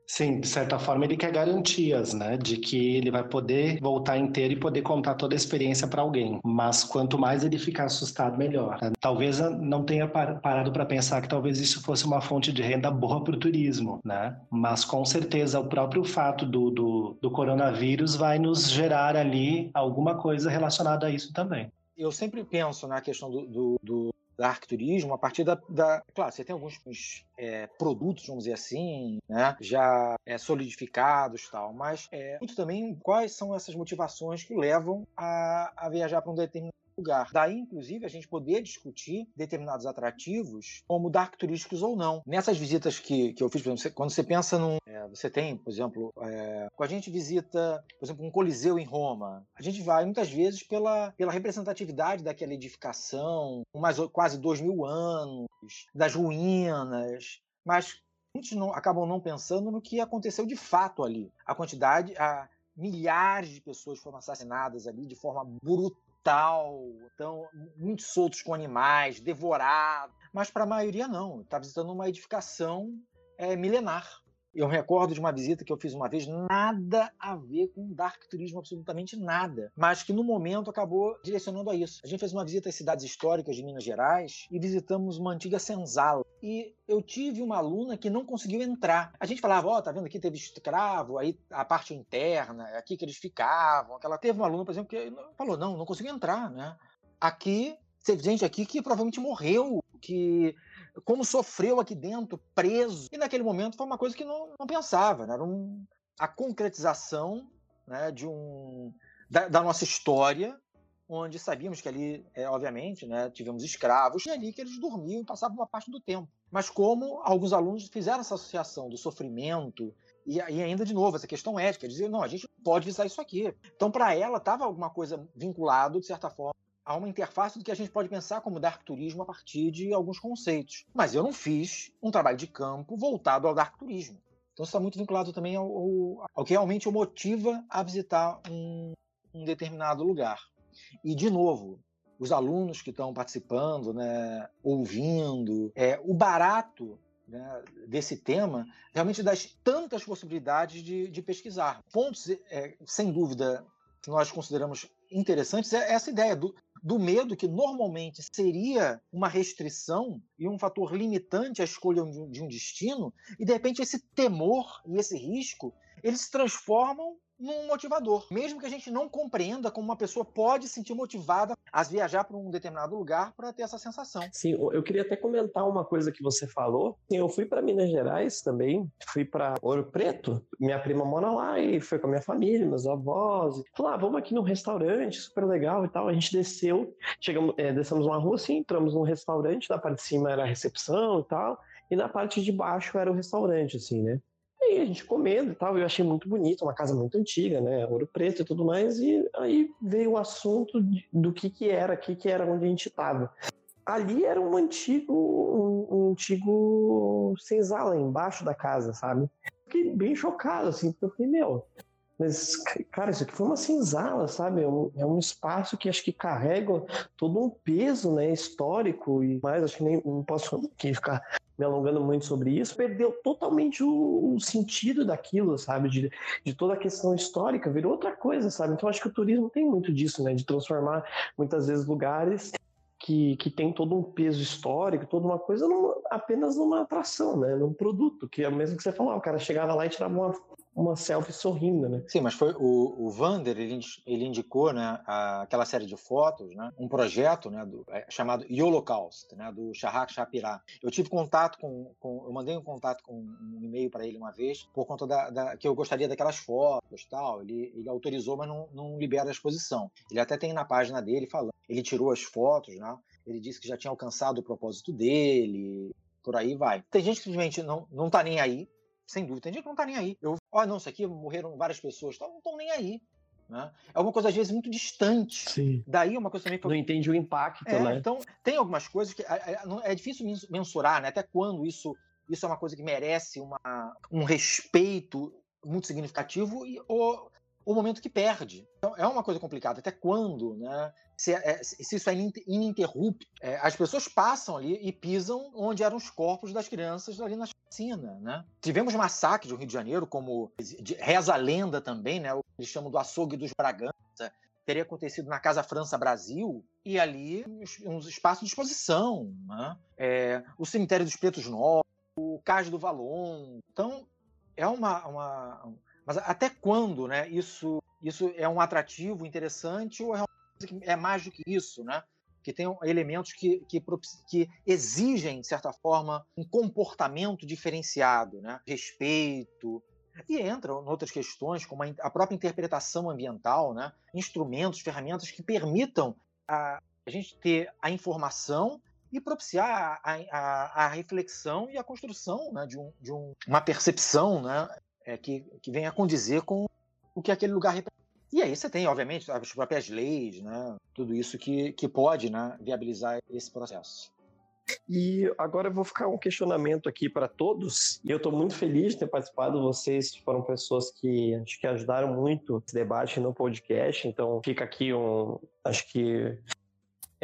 Sim, de certa forma ele quer garantias, né, de que ele vai poder voltar inteiro e poder contar toda a experiência para alguém. Mas quanto mais ele ficar assustado, melhor. Talvez não tenha parado para pensar que talvez isso fosse uma fonte de renda boa para o turismo, né? Mas com certeza o próprio fato do, do, do coronavírus vai nos gerar ali alguma coisa relacionada a isso também eu sempre penso na questão do, do, do, Dark Turismo a partir da, da. Claro, você tem alguns é, produtos, vamos dizer assim, né, já é, solidificados tal, mas é, muito também quais são essas motivações que levam a, a viajar para um determinado lugar. Daí, inclusive, a gente poder discutir determinados atrativos como dark turísticos ou não. Nessas visitas que, que eu fiz, por exemplo, quando você pensa num. É, você tem, por exemplo, é, a gente visita, por exemplo, um coliseu em Roma. A gente vai muitas vezes pela, pela representatividade daquela edificação, mais quase dois mil anos, das ruínas, mas muitos não, acabam não pensando no que aconteceu de fato ali. A quantidade, a, milhares de pessoas foram assassinadas ali de forma brutal, então muitos soltos com animais, devorados, mas para a maioria não. Está visitando uma edificação é, milenar. Eu recordo de uma visita que eu fiz uma vez, nada a ver com dark turismo, absolutamente nada, mas que no momento acabou direcionando a isso. A gente fez uma visita às cidades históricas de Minas Gerais e visitamos uma antiga senzala. E eu tive uma aluna que não conseguiu entrar. A gente falava, ó, oh, tá vendo aqui teve escravo, aí a parte interna, é aqui que eles ficavam. Aquela teve uma aluna, por exemplo, que falou, não, não conseguiu entrar, né? Aqui, teve gente aqui que provavelmente morreu, que como sofreu aqui dentro, preso. E naquele momento foi uma coisa que não, não pensava, né? era um, a concretização né, de um, da, da, nossa história, onde sabíamos que ali, é, obviamente, né, tivemos escravos, e ali que eles dormiam e passavam uma parte do tempo. Mas como alguns alunos fizeram essa associação do sofrimento e, ainda, de novo, essa questão ética, dizer, não, a gente pode visitar isso aqui. Então, para ela, estava alguma coisa vinculado, de certa forma, há uma interface do que a gente pode pensar como dark turismo a partir de alguns conceitos. Mas eu não fiz um trabalho de campo voltado ao dark turismo. Então isso está muito vinculado também ao, ao, ao, que realmente o motiva a visitar um, um, determinado lugar. E, de novo, os alunos que estão participando, né, ouvindo, é, o barato né, desse tema realmente das tantas possibilidades de, de pesquisar. Pontos, é, sem dúvida, que nós consideramos interessantes é essa ideia do, do medo que normalmente seria uma restrição e um fator limitante à escolha de um destino, e de repente esse temor e esse risco eles se transformam num motivador. Mesmo que a gente não compreenda como uma pessoa pode se sentir motivada a viajar para um determinado lugar para ter essa sensação. Sim, eu queria até comentar uma coisa que você falou. Eu fui para Minas Gerais também, fui para Ouro Preto. Minha prima mora lá e foi com a minha família, meus avós. Falou, ah, vamos aqui num restaurante, super legal e tal. A gente desceu, chegamos, é, descemos uma rua assim, entramos num restaurante, na parte de cima era a recepção e tal. E na parte de baixo era o restaurante, assim, né? Aí a gente comendo e tal, eu achei muito bonito, uma casa muito antiga, né, ouro preto e tudo mais, e aí veio o assunto de, do que que era, o que que era onde a gente estava. Ali era um antigo, um, um antigo senzala embaixo da casa, sabe? Fiquei bem chocado, assim, porque eu falei, meu, mas, cara, isso aqui foi uma senzala, sabe? É um, é um, espaço que acho que carrega todo um peso, né, histórico e mais, acho que nem não posso aqui ficar me alongando muito sobre isso, perdeu totalmente o, o sentido daquilo, sabe? De, de, toda a questão histórica, virou outra coisa, sabe? Então acho que o turismo tem muito disso, né? De transformar muitas vezes lugares que, que tem todo um peso histórico, toda uma coisa, numa, apenas numa atração, né? Num produto, que é o mesmo que você falou, o cara chegava lá e tirava uma uma selfie sorrindo, né? Sim, mas foi o, o Vander, ele, ele indicou, né, a, aquela série de fotos, né, um projeto, né, do, é, chamado Holocaust, né, do Shahak Shapirah. Eu tive contato com, com eu mandei um contato com um e-mail para ele uma vez, por conta da, da, que eu gostaria daquelas fotos, tal. Ele, ele autorizou, mas não, não libera a exposição. Ele até tem na página dele falando, ele tirou as fotos, né? Ele disse que já tinha alcançado o propósito dele, por aí vai. Tem gente que simplesmente não, não tá nem aí, sem dúvida. Tem gente que não tá nem aí. Eu, ó, oh, não, isso aqui morreram várias pessoas, não estão nem aí. Né? É uma coisa, às vezes, muito distante. Sim. Daí uma coisa também que eu... Não entende o impacto, é, né? Então, tem algumas coisas que é, é, é difícil mensurar, né? Até quando isso, isso é uma coisa que merece uma, um respeito muito significativo e, ou o momento que perde. Então, é uma coisa complicada. Até quando, né? Se, é, se isso é ininterrupto, é, as pessoas passam ali e pisam onde eram os corpos das crianças ali na chacina, né? Tivemos massacres no Rio de Janeiro, como reza a lenda também, né? O eles chamam do açougue dos Bragança, teria acontecido na Casa França Brasil, e ali um espaço de exposição, né? É, o cemitério dos Pretos Novos, o Cais do Valon. Então, é uma, uma mas até quando né, isso, isso é um atrativo interessante ou é, é mais do que isso, né? que tem elementos que, que, que, exigem, de certa forma, um comportamento diferenciado, né? respeito. E entram outras questões, como a própria interpretação ambiental, né? instrumentos, ferramentas que permitam a, a gente ter a informação e propiciar a, a, a reflexão e a construção né? de, um, de um, uma percepção né? é, que, que venha condizer com o que aquele lugar representa. E aí você tem, obviamente, as próprias leis, né? tudo isso que, que pode né, viabilizar esse processo. E agora eu vou ficar um questionamento aqui para todos. E eu estou muito feliz de ter participado. Vocês foram pessoas que acho que ajudaram muito esse debate no podcast. Então fica aqui um, acho que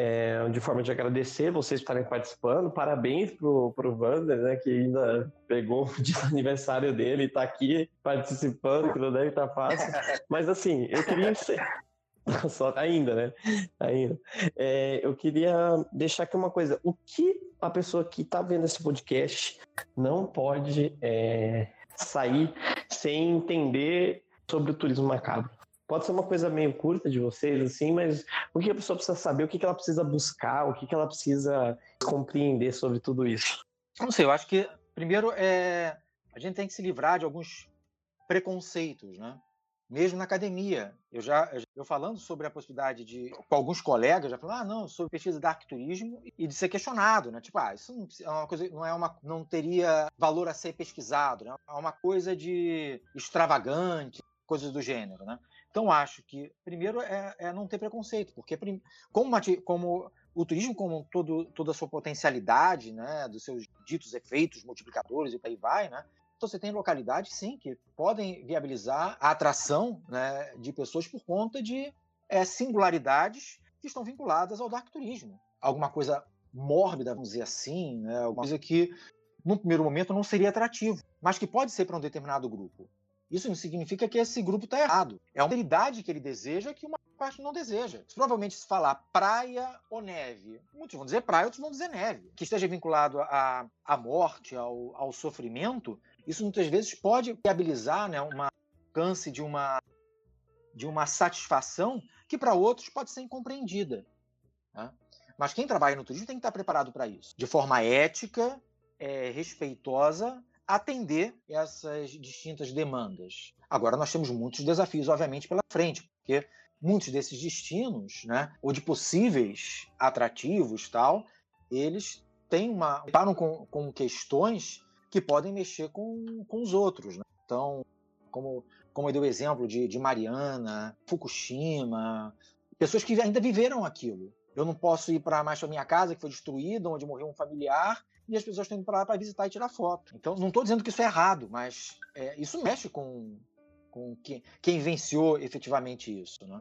é, de forma de agradecer vocês estarem participando. Parabéns pro, pro Wander, né, que ainda pegou [LAUGHS] o dia aniversário dele e está aqui participando, que não deve estar tá fácil. Mas assim, eu queria [LAUGHS] Só ainda, né? Ainda. É, eu queria deixar aqui uma coisa. O que a pessoa que está vendo esse podcast não pode é, sair sem entender sobre o turismo macabro? Pode ser uma coisa meio curta de vocês, assim, mas o que a pessoa precisa saber, o que ela precisa buscar, o que ela precisa compreender sobre tudo isso? Não sei, eu acho que, primeiro, é, a gente tem que se livrar de alguns preconceitos, né? mesmo na academia. Eu já eu falando sobre a possibilidade de com alguns colegas já falaram, ah, não, sobre pesquisa de arquiturismo e de ser questionado, né? Tipo, ah, isso não é uma coisa, não é uma, não teria valor a ser pesquisado, né? É uma coisa de extravagante, coisas do gênero, né? Então acho que primeiro é, é não ter preconceito, porque como, uma, como o turismo como todo, toda a sua potencialidade, né, dos seus ditos efeitos multiplicadores e por aí vai, né, então você tem localidades, sim, que podem viabilizar a atração né, de pessoas por conta de é, singularidades que estão vinculadas ao dark turismo. Alguma coisa mórbida, vamos dizer assim, né, alguma coisa que, no primeiro momento, não seria atrativo, mas que pode ser para um determinado grupo. Isso não significa que esse grupo está errado. É uma realidade que ele deseja que uma parte não deseja. Se provavelmente se falar praia ou neve, muitos vão dizer praia, outros vão dizer neve. Que esteja vinculado à, à morte, ao, ao sofrimento, isso muitas vezes pode viabilizar né, uma alcance de uma, de uma satisfação que para outros pode ser incompreendida. Né? Mas quem trabalha no turismo tem que estar preparado para isso, de forma ética, é, respeitosa, atender essas distintas demandas. Agora, nós temos muitos desafios, obviamente, pela frente, porque muitos desses destinos, né, ou de possíveis atrativos, tal, eles têm uma param com, com questões que podem mexer com, com os outros. Né? Então, como, como eu dei o exemplo de, de Mariana, Fukushima, pessoas que ainda viveram aquilo. Eu não posso ir para mais para minha casa, que foi destruída, onde morreu um familiar, e as pessoas estão indo para lá para visitar e tirar foto. Então, não estou dizendo que isso é errado, mas é, isso mexe com, com quem, quem venciou efetivamente isso. Né?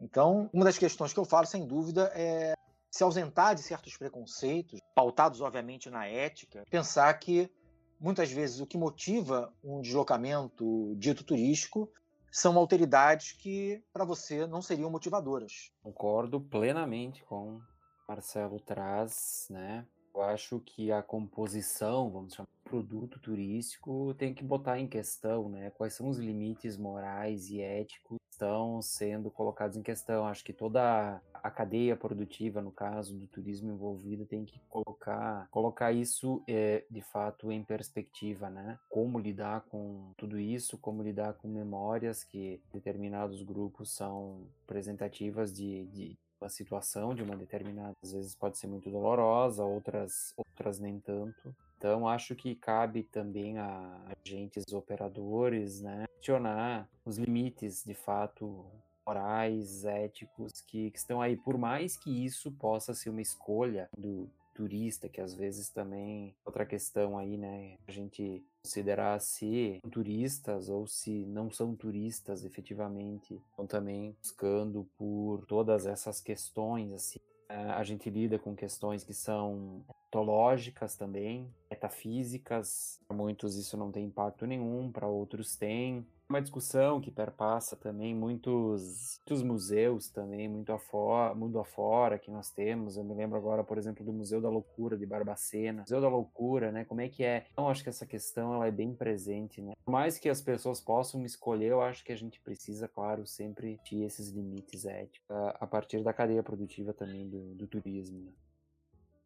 Então, uma das questões que eu falo, sem dúvida, é se ausentar de certos preconceitos, pautados obviamente na ética, pensar que muitas vezes o que motiva um deslocamento dito turístico são alteridades que para você não seriam motivadoras. Concordo plenamente com Marcelo traz, né? Eu acho que a composição, vamos chamar, produto turístico tem que botar em questão, né? Quais são os limites morais e éticos que estão sendo colocados em questão. Acho que toda a cadeia produtiva, no caso do turismo envolvido, tem que colocar, colocar isso é, de fato em perspectiva, né? Como lidar com tudo isso, como lidar com memórias que determinados grupos são representativas de, de a situação de uma determinada, às vezes pode ser muito dolorosa, outras, outras nem tanto. Então, acho que cabe também a agentes operadores, né, questionar os limites, de fato, morais, éticos que, que, estão aí. Por mais que isso possa ser uma escolha do turista, que às vezes também outra questão aí, né, a gente considerar se turistas ou se não são turistas efetivamente, estão também buscando por todas essas questões assim. A gente lida com questões que são etológicas também, metafísicas. Para muitos isso não tem impacto nenhum, para outros tem uma discussão que perpassa também muitos, muitos museus também, muito afora, mundo afora que nós temos. Eu me lembro agora, por exemplo, do Museu da Loucura de Barbacena. Museu da Loucura, né? Como é que é? Então, acho que essa questão ela é bem presente, né? Por mais que as pessoas possam escolher, eu acho que a gente precisa, claro, sempre ter esses limites éticos a partir da cadeia produtiva também do, do turismo. Né?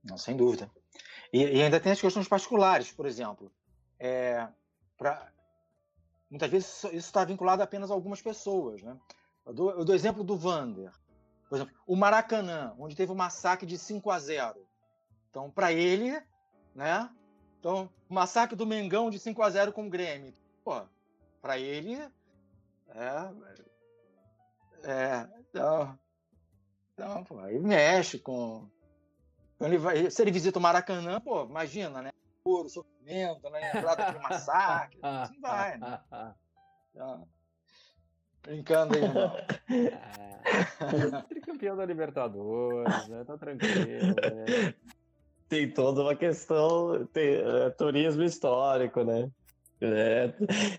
Não, sem dúvida. E, e, ainda tem as questões particulares, por exemplo. É, pra, muitas vezes isso está vinculado apenas a algumas pessoas. Né? Eu, dou, eu dou exemplo do Vander. Por exemplo, o Maracanã, onde teve um massacre de 5 a 0. Então, para ele, né? Então, o massacre do Mengão de 5 a 0 com o Grêmio. Pô, para ele é, é então, então pô, aí mexe com Ele vai, se ele visita o Maracanã, pô, imagina, né? Puro, sofrimento, né? Entrada de massacre. [LAUGHS] assim vai, né? Então, [LAUGHS] brincando aí, irmão. É. Tricampeão da Libertadores, né? Tá tranquilo. Né? Tem toda uma questão, tem, é, turismo histórico, né? É,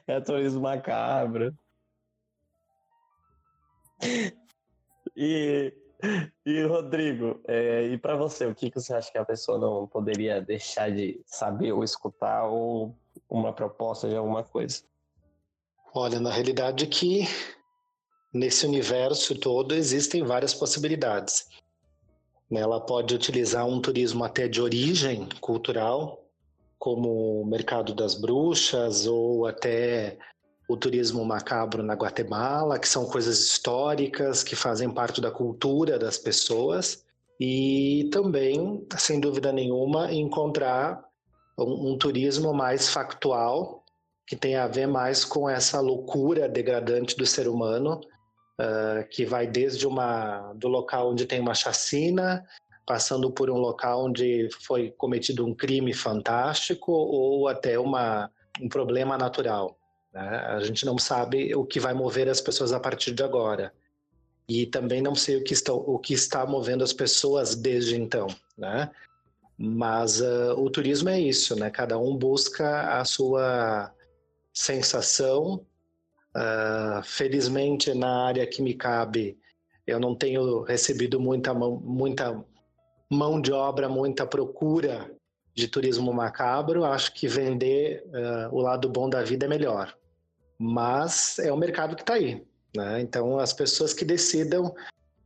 é turismo macabro. E, e Rodrigo, é, e para você, o que, que você acha que a pessoa não poderia deixar de saber ou escutar ou uma proposta de alguma coisa? Olha, na realidade que nesse universo todo existem várias possibilidades. Ela pode utilizar um turismo até de origem cultural, como o mercado das bruxas ou até o turismo macabro na Guatemala, que são coisas históricas que fazem parte da cultura das pessoas, e também, sem dúvida nenhuma, encontrar um, um turismo mais factual, que tem a ver mais com essa loucura degradante do ser humano, uh, que vai desde uma do local onde tem uma chacina, passando por um local onde foi cometido um crime fantástico ou até uma, um problema natural. Né? A gente não sabe o que vai mover as pessoas a partir de agora. E também não sei o que, estão, o que está movendo as pessoas desde então. Né? Mas uh, o turismo é isso, né? Cada um busca a sua sensação. Uh, felizmente, na área que me cabe, eu não tenho recebido muita muita mão de obra, muita procura de turismo macabro. Acho que vender uh, o lado bom da vida é melhor mas é o mercado que está aí. Né? Então, as pessoas que decidam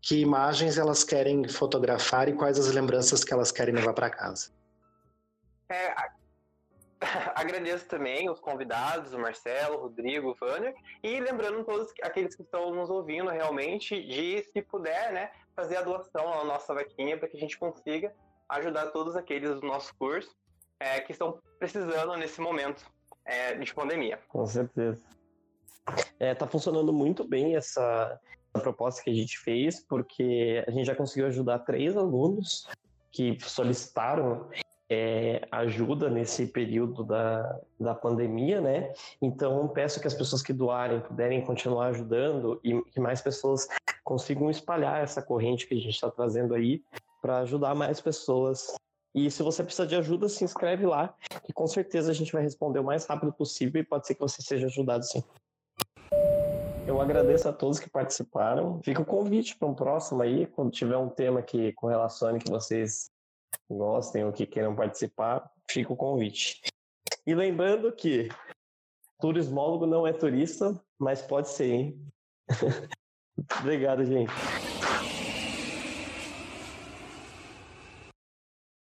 que imagens elas querem fotografar e quais as lembranças que elas querem levar para casa. É, [LAUGHS] agradeço também os convidados, o Marcelo, o Rodrigo, o Vânia, e lembrando todos aqueles que estão nos ouvindo realmente de, se puder, né, fazer a doação à nossa vaquinha para que a gente consiga ajudar todos aqueles do nosso curso é, que estão precisando nesse momento é, de pandemia. Com certeza. É, tá funcionando muito bem essa proposta que a gente fez, porque a gente já conseguiu ajudar três alunos que solicitaram é, ajuda nesse período da, da pandemia, né? Então, peço que as pessoas que doarem puderem continuar ajudando e que mais pessoas consigam espalhar essa corrente que a gente está trazendo aí para ajudar mais pessoas. E se você precisa de ajuda, se inscreve lá, que com certeza a gente vai responder o mais rápido possível e pode ser que você seja ajudado sim. Eu agradeço a todos que participaram. Fica o convite para um próximo aí, quando tiver um tema que com relação que vocês gostem ou que queiram participar, fica o convite. E lembrando que turismólogo não é turista, mas pode ser, hein? [LAUGHS] Obrigado, gente.